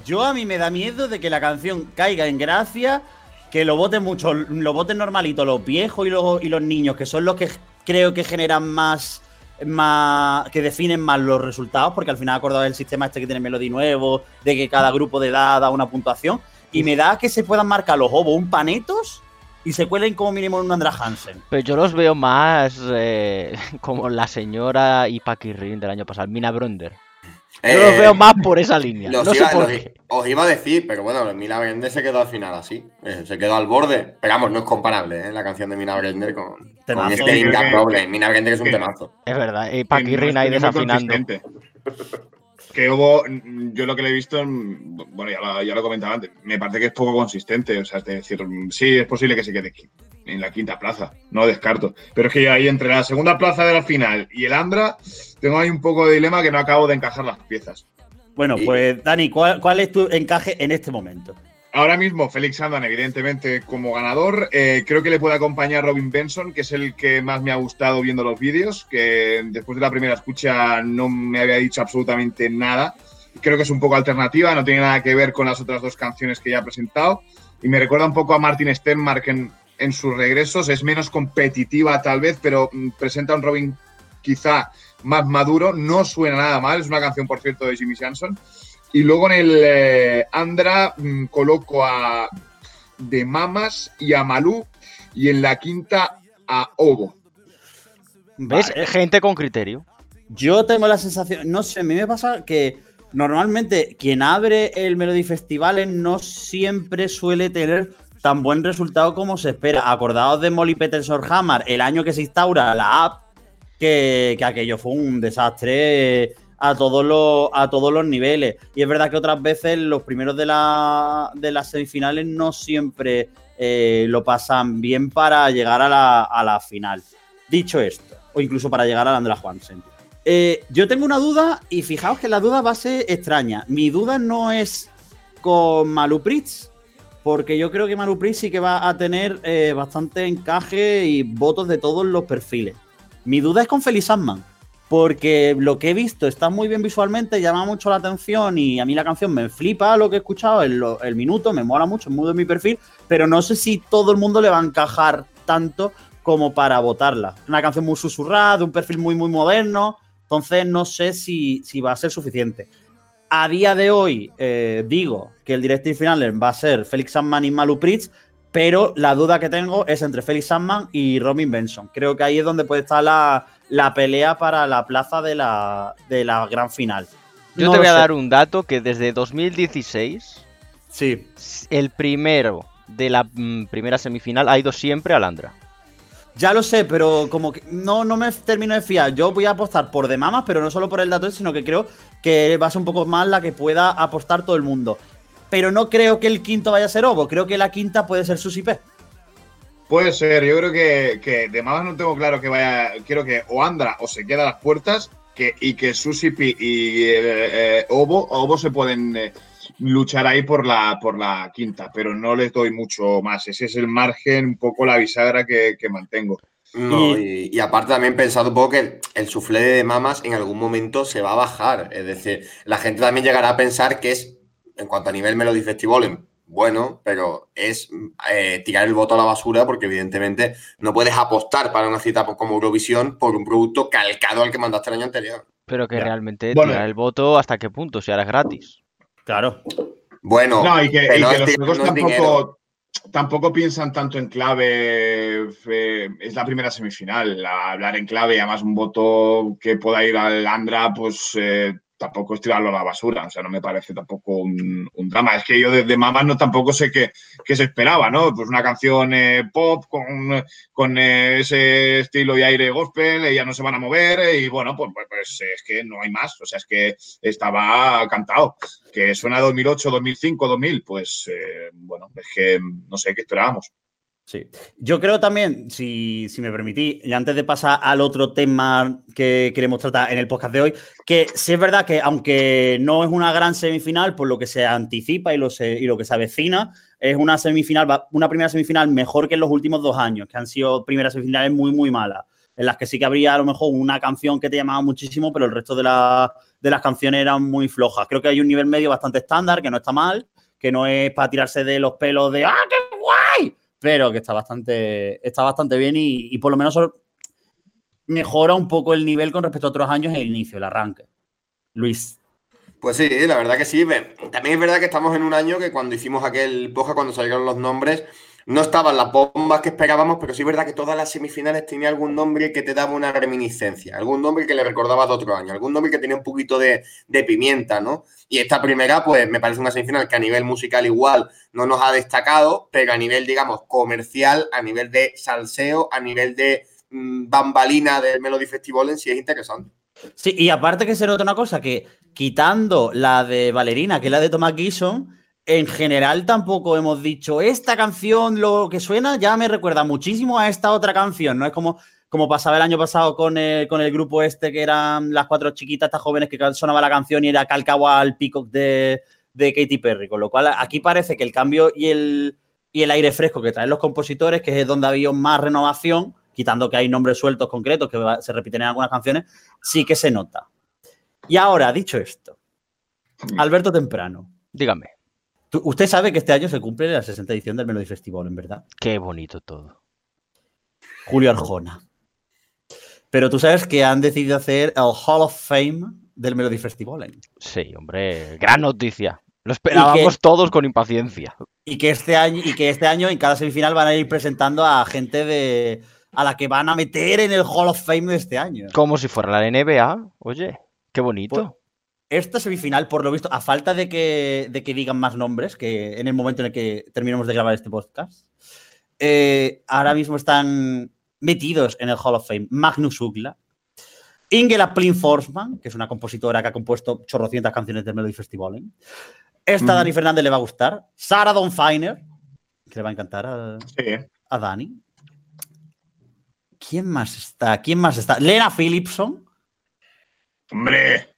Speaker 1: Yo a mí me da miedo de que la canción caiga en gracia, que lo voten mucho, lo voten normalito los viejos y los, y los niños, que son los que creo que generan más, más, que definen más los resultados, porque al final acordado el sistema este que tiene Melody nuevo, de que cada grupo de edad da una puntuación, y me da que se puedan marcar los ovos un panetos y se cuelen como mínimo en un Andra Hansen.
Speaker 2: Pero yo los veo más eh, como la señora y Paquirrin del año pasado, Mina Brunder. Yo los
Speaker 3: Eh,
Speaker 2: veo más por esa línea.
Speaker 3: los
Speaker 2: No sé
Speaker 3: iba-
Speaker 2: por
Speaker 3: los-
Speaker 2: qué.
Speaker 3: Os iba a decir, pero bueno, Mina Brender se quedó al final así. Eh, se quedó al borde. Pero vamos, no es comparable ¿eh? la canción de Mina Brender con, con este. Mina Brender es un temazo.
Speaker 2: Es verdad, y Paquirrin ahí desafinando.
Speaker 4: Que hubo, mm, yo lo que le he visto, mm, bueno, ya lo, ya lo comentaba antes, me parece que es poco consistente. O sea, es decir, mm, sí, es posible que se quede en la quinta plaza, no descarto. Pero es que ahí entre la segunda plaza de la final y el Andra, tengo ahí un poco de dilema que no acabo de encajar las piezas.
Speaker 1: Bueno,
Speaker 3: Y-
Speaker 1: pues Dani, ¿cuál, cuál es tu encaje en este momento?
Speaker 4: Ahora mismo, Félix Andan, evidentemente, como ganador. Eh, creo que le puede acompañar Robin Benson, que es el que más me ha gustado viendo los vídeos, que después de la primera escucha no me había dicho absolutamente nada. Creo que es un poco alternativa, no tiene nada que ver con las otras dos canciones que ya ha presentado. Y me recuerda un poco a Martin Stenmark en, en sus regresos. Es menos competitiva, tal vez, pero mm, presenta un Robin quizá más maduro. No suena nada mal. Es una canción, por cierto, de Jimmy Johnson. Y luego en el eh, Andra mm, coloco a De Mamas y a Malú. Y en la quinta a Ovo.
Speaker 2: ¿Ves?
Speaker 1: Vale.
Speaker 2: Gente con criterio.
Speaker 1: Yo tengo la sensación, no sé, a mí me pasa que normalmente quien abre el Melody Festival no siempre suele tener tan buen resultado como se espera. Acordaos de Molly Peterson Hammer, el año que se instaura la app, que, que aquello fue un desastre a todos los, a todos los niveles. Y es verdad que otras veces los primeros de, la, de las semifinales no siempre eh, lo pasan bien para llegar a la, a la final. Dicho esto, o incluso para llegar a la Andra Juansen. Eh, yo tengo una duda y fijaos que la duda va a ser extraña. Mi duda no es con Malu Pritz, porque yo creo que Malu Pritz sí que va a tener eh, bastante encaje y votos de todos los perfiles. Mi duda es con Felix Sandman, porque lo que he visto está muy bien visualmente, llama mucho la atención y a mí la canción me flipa lo que he escuchado, el, el minuto, me mola mucho, es muy de mi perfil, pero no sé si todo el mundo le va a encajar tanto como para votarla. Una canción muy susurrada, un perfil muy, muy moderno, entonces no sé si, si va a ser suficiente. A día de hoy eh, digo que el director final va a ser Felix Sandman y Malu Pritz, pero la duda que tengo es entre Felix Sandman y Robin Benson. Creo que ahí es donde puede estar la, la pelea para la plaza de la, de la gran final.
Speaker 2: Yo
Speaker 1: No
Speaker 2: te voy a
Speaker 1: sé.
Speaker 2: dar un dato que desde 2016,
Speaker 1: Sí,
Speaker 2: el primero de la mm, primera semifinal ha ido siempre a Landra.
Speaker 1: ya lo sé, pero como que no, no me termino de fiar. Yo voy a apostar por de mamas, pero no solo por el dato, sino que creo que va a ser un poco más la que pueda apostar todo el mundo. Pero no creo que el quinto vaya a ser Ovo, creo que la quinta puede ser Susi P.
Speaker 4: Puede ser, yo creo que, que de más no tengo claro que vaya. Quiero que o Andra o se queda a las puertas que, y que Susipi y eh, eh, Obo, Obo se pueden eh, luchar ahí por la, por la quinta, pero no les doy mucho más. Ese es el margen, un poco la bisagra que, que mantengo.
Speaker 3: No, y, y aparte también pensado un poco que el, el suflé de mamas en algún momento se va a bajar. Es decir, la gente también llegará a pensar que es, en cuanto a nivel Melody Festival, bueno, pero es eh, tirar el voto a la basura porque evidentemente no puedes apostar para una cita como Eurovisión por un producto calcado al que mandaste el año anterior.
Speaker 2: Pero que
Speaker 1: Ya.
Speaker 2: realmente
Speaker 4: Bueno.
Speaker 2: tirar el voto hasta qué punto, si ahora es gratis.
Speaker 1: Claro.
Speaker 3: Bueno,
Speaker 4: No, y que, y los juegos
Speaker 3: no
Speaker 4: tampoco, tampoco piensan tanto en clave. eh, es la primera semifinal. la- hablar en clave, además un voto que pueda ir al Andra, pues eh, tampoco es tirarlo a la basura. O sea, no me parece tampoco un, drama. Es que yo desde Mamas no tampoco sé qué, qué se esperaba, ¿no? Pues una canción eh, pop con, con eh, ese estilo y aire gospel, ellas no se van a mover eh, y bueno, pues, pues, pues, es que no hay más. O sea, es que estaba cantado que suena 2008, 2005, 2000, pues bueno, es que no sé qué esperábamos.
Speaker 1: Sí. Yo creo también, si, si me permitís, y antes de pasar al otro tema que queremos tratar en el podcast de hoy, que sí es verdad que aunque no es una gran semifinal, por lo que se anticipa y lo, se- y lo que se avecina, es una semifinal, una primera semifinal mejor que en los últimos dos años, que han sido primeras semifinales muy, muy malas, en las que sí que habría a lo mejor una canción que te llamaba muchísimo, pero el resto de, la- de las canciones eran muy flojas. Creo que hay un nivel medio bastante estándar, que no está mal, que no es para tirarse de los pelos de ¡ah, qué guay! Pero que está bastante, está bastante bien y, y por lo menos mejora un poco el nivel con respecto a otros años en el inicio, el arranque. Luis.
Speaker 3: Pues sí, la verdad que sí. También es verdad que estamos en un año que cuando hicimos aquel poja, cuando salieron los nombres, no estaban las bombas que esperábamos, pero sí es verdad que todas las semifinales tenía algún nombre que te daba una reminiscencia, algún nombre que le recordaba de otro año, algún nombre que tenía un poquito de, de pimienta, ¿no? Y esta primera, pues me parece una semifinal que a nivel musical igual no nos ha destacado, pero a nivel, digamos, comercial, a nivel de salseo, a nivel de mm, bambalina del Melody Festival en sí es interesante.
Speaker 1: Sí, y aparte que se nota una cosa, que quitando la de Valerina, que es la de Thomas Gison, en general tampoco hemos dicho, esta canción lo que suena ya me recuerda muchísimo a esta otra canción, ¿no? Es como, como pasaba el año pasado con el, con el grupo este, que eran las cuatro chiquitas, estas jóvenes que sonaba la canción y era calcado al Peacock de, de Katy Perry, con lo cual aquí parece que el cambio y el, y el aire fresco que traen los compositores, que es donde había más renovación, quitando que hay nombres sueltos concretos que se repiten en algunas canciones, sí que se nota. Y ahora, dicho esto, Alberto Temprano,
Speaker 2: Dígame,
Speaker 1: usted sabe que este año se cumple la 60 edición del Melody Festival, en verdad.
Speaker 2: qué bonito todo.
Speaker 1: Julio Arjona. Pero tú sabes que han decidido hacer el Hall of Fame del Melody Festival. ¿eh?
Speaker 2: Sí, hombre, gran noticia. Lo esperábamos todos con impaciencia.
Speaker 1: Y que este año, y que este año en cada semifinal van a ir presentando a gente de a la que van a meter en el Hall of Fame de este año.
Speaker 2: Como si fuera la NBA. Oye, qué bonito.
Speaker 1: Pues, Esta semifinal, por lo visto, a falta de que, de que digan más nombres, que en el momento en el que terminemos de grabar este podcast, eh, ahora mismo están metidos en el Hall of Fame Magnus Ugla, Ingela Plin Forsman, que es una compositora que ha compuesto chorrocientas canciones del Melody Festival. ¿eh? Esta a Dani Fernández le va a gustar. Sarah Dawn Finer, que le va a encantar a,
Speaker 4: Sí.
Speaker 1: a Dani. ¿Quién más está? ¿Quién más está? Lena Philipson.
Speaker 4: Hombre,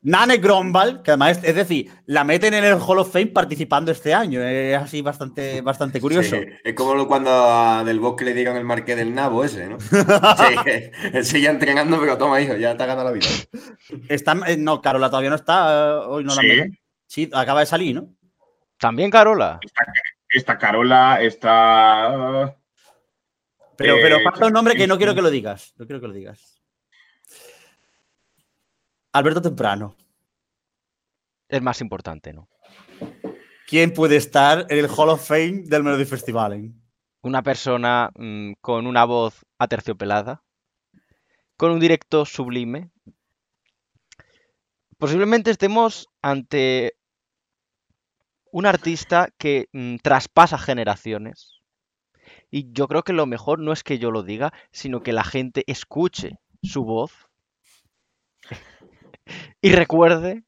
Speaker 1: Nane Grombal, que además, es, es decir, la meten en el Hall of Fame participando este año. Es así bastante, bastante curioso.
Speaker 3: Sí, es como cuando a Del Bosque le dieron el marqués del nabo ese, ¿no? Sí, él sigue entrenando, pero toma, hijo, ya te ha ganado la vida.
Speaker 1: Está, eh, no, Carola todavía no está. eh, Hoy no la
Speaker 4: Sí.
Speaker 1: meten. Sí, acaba de salir, ¿no?
Speaker 2: También Carola.
Speaker 4: Está, está Carola, está.
Speaker 1: Pero,
Speaker 4: Eh,
Speaker 1: pero falta un nombre que no quiero que lo digas. No quiero que lo digas. Alberto Temprano.
Speaker 2: Es más importante, ¿no?
Speaker 1: ¿Quién puede estar en el Hall of Fame del Melody Festival? eh?
Speaker 2: Una persona mm, con una voz aterciopelada, con un directo sublime. Posiblemente estemos ante un artista que mm, traspasa generaciones. Y yo creo que lo mejor no es que yo lo diga, sino que la gente escuche su voz y recuerde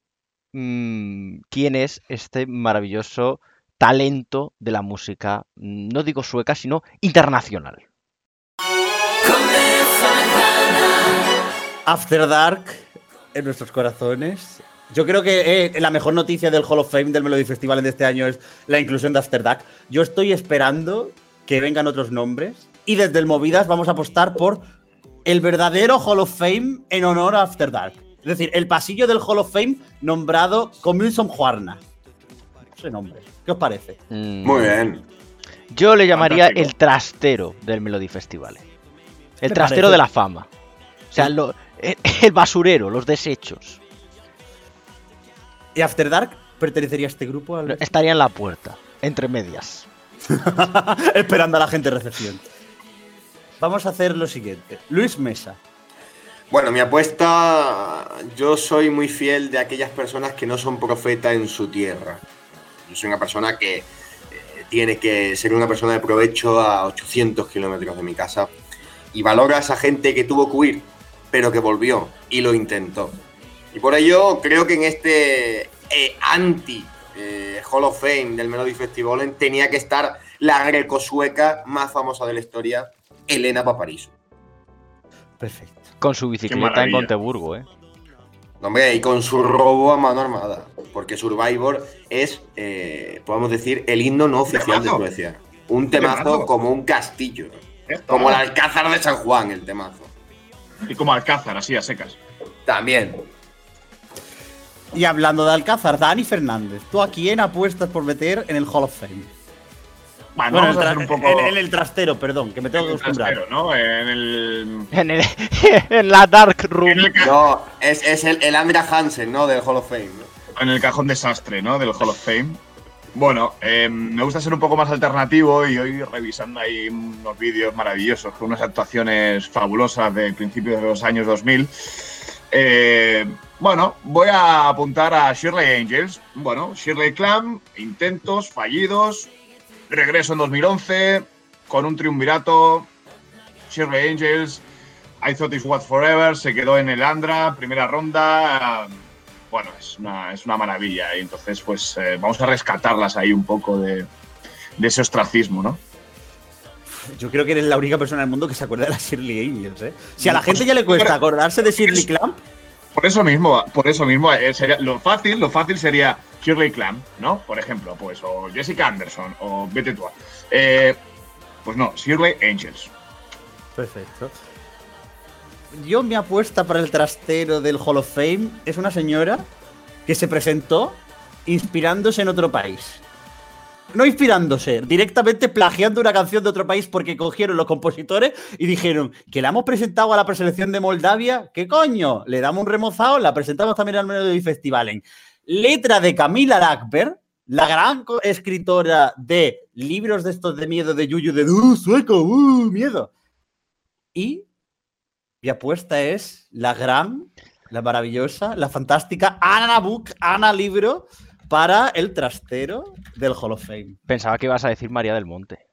Speaker 2: mm, quién es este maravilloso talento de la música, mm, no digo sueca, sino internacional.
Speaker 1: After Dark en nuestros corazones. Yo creo que eh, la mejor noticia del Hall of Fame del Melody Festival de este año es la inclusión de After Dark. Yo estoy esperando que vengan otros nombres y desde el Movidas vamos a apostar por el verdadero Hall of Fame en honor a After Dark. Es decir, el pasillo del Hall of Fame nombrado Comilson Juarna. Ese nombre. ¿Qué os parece?
Speaker 2: Mm,
Speaker 3: Muy bien.
Speaker 2: Yo le llamaría
Speaker 4: Fantástico.
Speaker 2: el trastero del Melody Festival. El trastero
Speaker 1: parece.
Speaker 2: de la fama. O sea, lo- el, el basurero, los desechos.
Speaker 1: ¿Y After Dark pertenecería a este grupo?
Speaker 2: Estaría en la puerta, entre medias.
Speaker 1: Esperando a la gente de recepción. Vamos a hacer lo siguiente. Luis Mesa.
Speaker 3: Bueno, mi apuesta, yo soy muy fiel de aquellas personas que no son profeta en su tierra. Yo soy una persona que eh, tiene que ser una persona de provecho a 800 kilómetros de mi casa y valora a esa gente que tuvo que huir, pero que volvió y lo intentó. Y por ello creo que en este eh, anti eh, Hall of Fame del Melody Festival tenía que estar la greco-sueca más famosa de la historia, Elena Paparisu.
Speaker 1: Perfecto.
Speaker 2: Con su bicicleta en
Speaker 4: maravilla.
Speaker 2: Conteburgo, ¿eh?
Speaker 3: Hombre, y con su robo a mano armada. Porque Survivor es, eh, podemos decir, el himno no oficial de. Suecia. Un temazo
Speaker 4: Temazo.
Speaker 3: como un castillo.
Speaker 4: Esto,
Speaker 3: Como el Alcázar de San Juan, el temazo.
Speaker 4: Y como Alcázar, así a secas.
Speaker 3: También.
Speaker 1: Y hablando de Alcázar, Dani Fernández. ¿Tú a quién apuestas por meter en el Hall of Fame?
Speaker 4: Bueno,
Speaker 1: Bueno,
Speaker 4: vamos a hacer un poco.
Speaker 1: en, en el trastero, perdón, que me tengo que
Speaker 4: en el
Speaker 1: acostumbrar.
Speaker 4: trastero, ¿no? En el.
Speaker 2: En, el- en la Dark Room.
Speaker 4: En el,
Speaker 3: No, es, es el, el Andrea Hansen, ¿no? Del Hall of Fame. ¿no?
Speaker 4: en el cajón desastre, ¿no? Del Hall of Fame. Bueno, eh, me gusta ser un poco más alternativo y hoy revisando ahí unos vídeos maravillosos con unas actuaciones fabulosas de principios de los años 2000. eh, bueno, voy a apuntar a Shirley Angels. Bueno, Shirley Clamp, intentos fallidos, regreso en 2011 con un triunvirato. Shirley Angels, I Thought It Was Forever, se quedó en el Andra, primera ronda. Bueno, es una, es una maravilla. Y entonces, pues eh, vamos a rescatarlas ahí un poco de, de ese ostracismo, ¿no?
Speaker 1: Yo creo que eres la única persona en el mundo que se acuerda de la Shirley Angels, ¿eh? Si a la gente ya le cuesta acordarse de Shirley Clamp,
Speaker 4: Por eso mismo, por eso mismo, eh, sería, lo fácil, lo fácil sería Shirley Clamp, ¿no? Por ejemplo, pues, o Jessica Anderson, o vete tú. a- Eh, pues no, Shirley Angels.
Speaker 1: Perfecto. Yo mi apuesta para el trastero del Hall of Fame es una señora que se presentó inspirándose en otro país. No inspirándose, directamente plagiando una canción de otro país porque cogieron los compositores y dijeron que la hemos presentado a la preselección de Moldavia. ¿Qué coño? Le damos un remozado, la presentamos también al Melody Festival. En letra de Camila Lackberg, la gran escritora de libros de estos de miedo de Yuyu, de ¡Uh, sueco! ¡Uh, miedo! Y mi apuesta es la gran, la maravillosa, la fantástica Ana Book, Ana Libro, para el trastero del Hall of Fame.
Speaker 2: Pensaba que ibas a decir María del Monte.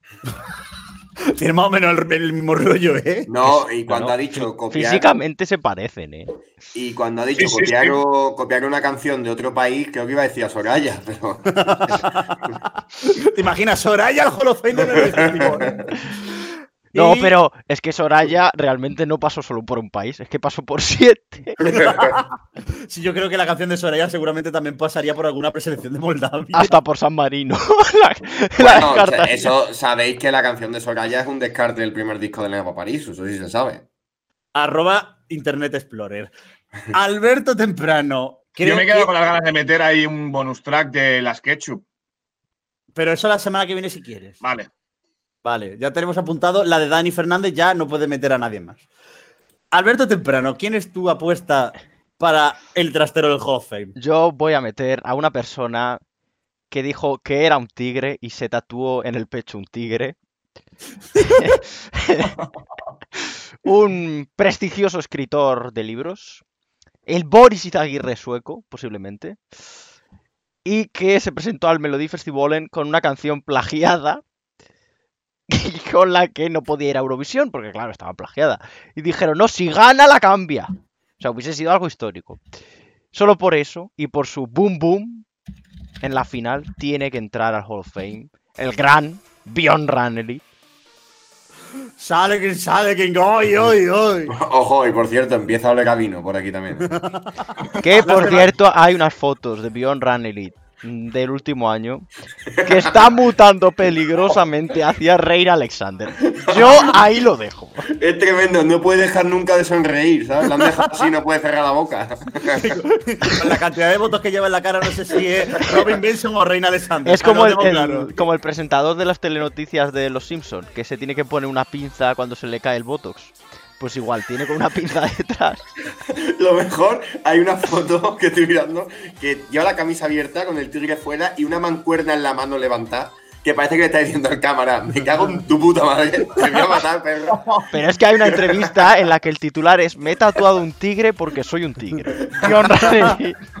Speaker 1: Tiene más o menos el, el mismo rollo, ¿eh?
Speaker 3: No, y cuando ha dicho copiar.
Speaker 2: Físicamente se parecen, ¿eh?
Speaker 3: Y cuando ha dicho
Speaker 4: Sí, sí,
Speaker 3: copiar,
Speaker 4: sí.
Speaker 3: o- copiar una canción de otro país, creo que iba a decir a Soraya, pero.
Speaker 1: ¿Te imaginas Soraya al Melody Festival?
Speaker 2: No,
Speaker 1: Y-
Speaker 2: pero es que Soraya realmente no pasó solo por un país, es que pasó por siete.
Speaker 1: Sí, yo creo que la canción de Soraya seguramente también pasaría por alguna preselección de Moldavia.
Speaker 2: Hasta por San Marino. la,
Speaker 3: Bueno, eso sabéis que la canción de Soraya es un descarte del primer disco de Neva París, eso sí se sabe.
Speaker 1: Arroba Internet Explorer. Alberto Temprano. creo
Speaker 4: Yo me quedo
Speaker 1: que-
Speaker 4: con las ganas de meter ahí un bonus track de las Ketchup.
Speaker 1: Pero eso la semana que viene si quieres.
Speaker 4: Vale.
Speaker 1: Vale, ya tenemos apuntado la de Dani Fernández, ya no puede meter a nadie más. Alberto Temprano, ¿quién es tu apuesta para el trastero del Hall of Fame?
Speaker 2: Yo voy a meter a una persona que dijo que era un tigre y se tatuó en el pecho un tigre. un prestigioso escritor de libros. El Boris Izaguirre sueco, posiblemente. Y que se presentó al Melody Festivalen con una canción plagiada. Y con la que no podía ir a Eurovisión, porque claro, estaba plagiada. Y dijeron, no, si gana la cambia. O sea, hubiese sido algo histórico. Solo por eso y por su boom boom en la final tiene que entrar al Hall of Fame el gran Bjorn Ranelid.
Speaker 1: Sale quien sale quien hoy, hoy, hoy.
Speaker 3: Ojo, y por cierto, empieza a oler a vino por aquí también.
Speaker 2: Que por cierto hay unas fotos de Bjorn Ranelid del último año que está mutando peligrosamente hacia Reina Alexander. Yo ahí lo dejo.
Speaker 3: Es tremendo, no puede dejar nunca de sonreír, ¿sabes? La han dejado así, no puede cerrar la boca.
Speaker 1: Con la cantidad de votos que lleva en la cara, no sé si es Robin Benson o Reina Alexander.
Speaker 2: Es como
Speaker 1: Ah,
Speaker 2: el,
Speaker 1: no tengo
Speaker 2: el-
Speaker 1: claro.
Speaker 2: como el presentador de las telenoticias de Los Simpsons, que se tiene que poner una pinza cuando se le cae el botox. Pues igual, tiene con una pinza detrás.
Speaker 3: Lo mejor, hay una foto que estoy mirando que lleva la camisa abierta con el tigre fuera y una mancuerna en la mano levantada. Que parece que le está diciendo al cámara, me cago en tu puta madre, te voy a matar, perro.
Speaker 2: Pero es que hay una entrevista en la que el titular es Me he tatuado un tigre porque soy un tigre. Bjorn Ranelid.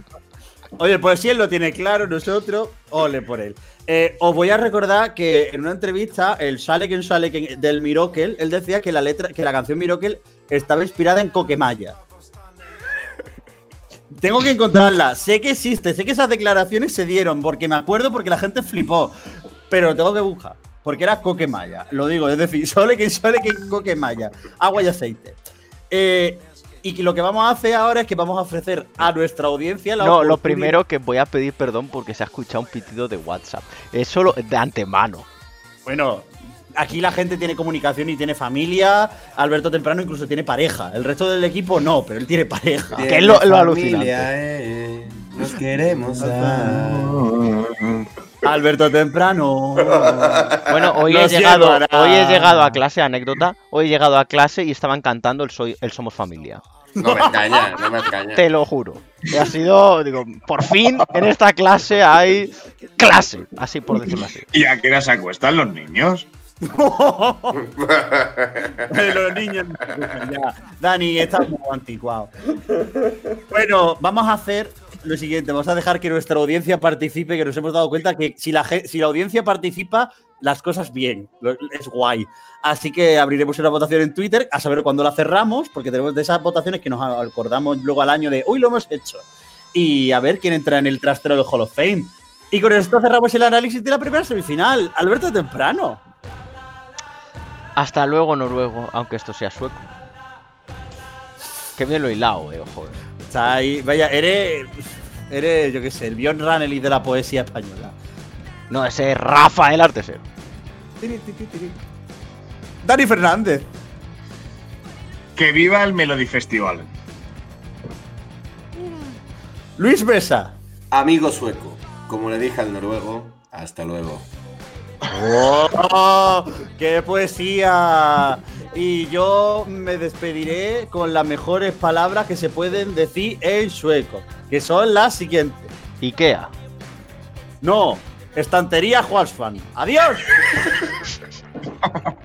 Speaker 1: Oye, pues si él lo tiene claro, nosotros, ole por él. Eh, os voy a recordar que en una entrevista, el Shaleken Shaleken del Miracle, él decía que la letra, que la canción Miracle estaba inspirada en Coquemaya. Tengo que encontrarla. Sé que existe, sé que esas declaraciones se dieron, porque me acuerdo porque la gente flipó. Pero lo tengo que buscar. Porque era Coquemaya. Lo digo, es decir, Shaleken Shaleken Coquemaya. Agua y aceite. Eh, y lo que vamos a hacer ahora es que vamos a ofrecer a nuestra audiencia la
Speaker 2: No, lo primero que voy a pedir perdón porque se ha escuchado un pitido de WhatsApp. Es solo de antemano.
Speaker 1: Bueno, aquí la gente tiene comunicación y tiene familia. Alberto Temprano incluso tiene pareja. El resto del equipo no, pero él tiene pareja.
Speaker 2: Que es lo- lo alucinante.
Speaker 3: eh, nos queremos
Speaker 1: Alberto Temprano.
Speaker 2: Bueno, hoy
Speaker 1: Lo
Speaker 2: he, llegado,
Speaker 1: siento,
Speaker 2: hoy he llegado a clase, anécdota, hoy he llegado a clase y estaban cantando el, soy, el Somos Familia.
Speaker 3: No me engaña, no me engaña.
Speaker 2: Te lo juro. Y ha sido, digo, por fin en esta clase hay clase, así por decirlo así.
Speaker 4: ¿Y a qué hora se acuestan los niños?
Speaker 1: Los niños. Ya. Dani, estás muy anticuado. Bueno, vamos a hacer lo siguiente. Vamos a dejar que nuestra audiencia participe, que nos hemos dado cuenta que si la, si la audiencia participa, las cosas bien. Es guay. Así que abriremos una votación en Twitter a saber cuándo la cerramos, porque tenemos de esas votaciones que nos acordamos luego al año de hoy lo hemos hecho. Y a ver quién entra en el trastero del Hall of Fame. Y con esto cerramos el análisis de la primera semifinal. Alberto Temprano.
Speaker 2: Hasta luego, noruego, aunque esto sea sueco. Que bien lo hilado, eh, ojo. eh.
Speaker 1: Está ahí. Vaya, eres. Eres, yo qué sé, el Bjorn Ranelid de la poesía española.
Speaker 2: No, ese es Rafael Artesero.
Speaker 1: Dani Fernández.
Speaker 4: Que viva el Melody Festival.
Speaker 1: Luis Mesa.
Speaker 3: Amigo sueco, como le dije al noruego, hasta luego.
Speaker 1: ¡Oh! ¡Qué poesía! Y yo me despediré con las mejores palabras que se pueden decir en sueco, que son las siguientes.
Speaker 2: Ikea.
Speaker 1: No, estantería Juansfan. ¡Adiós!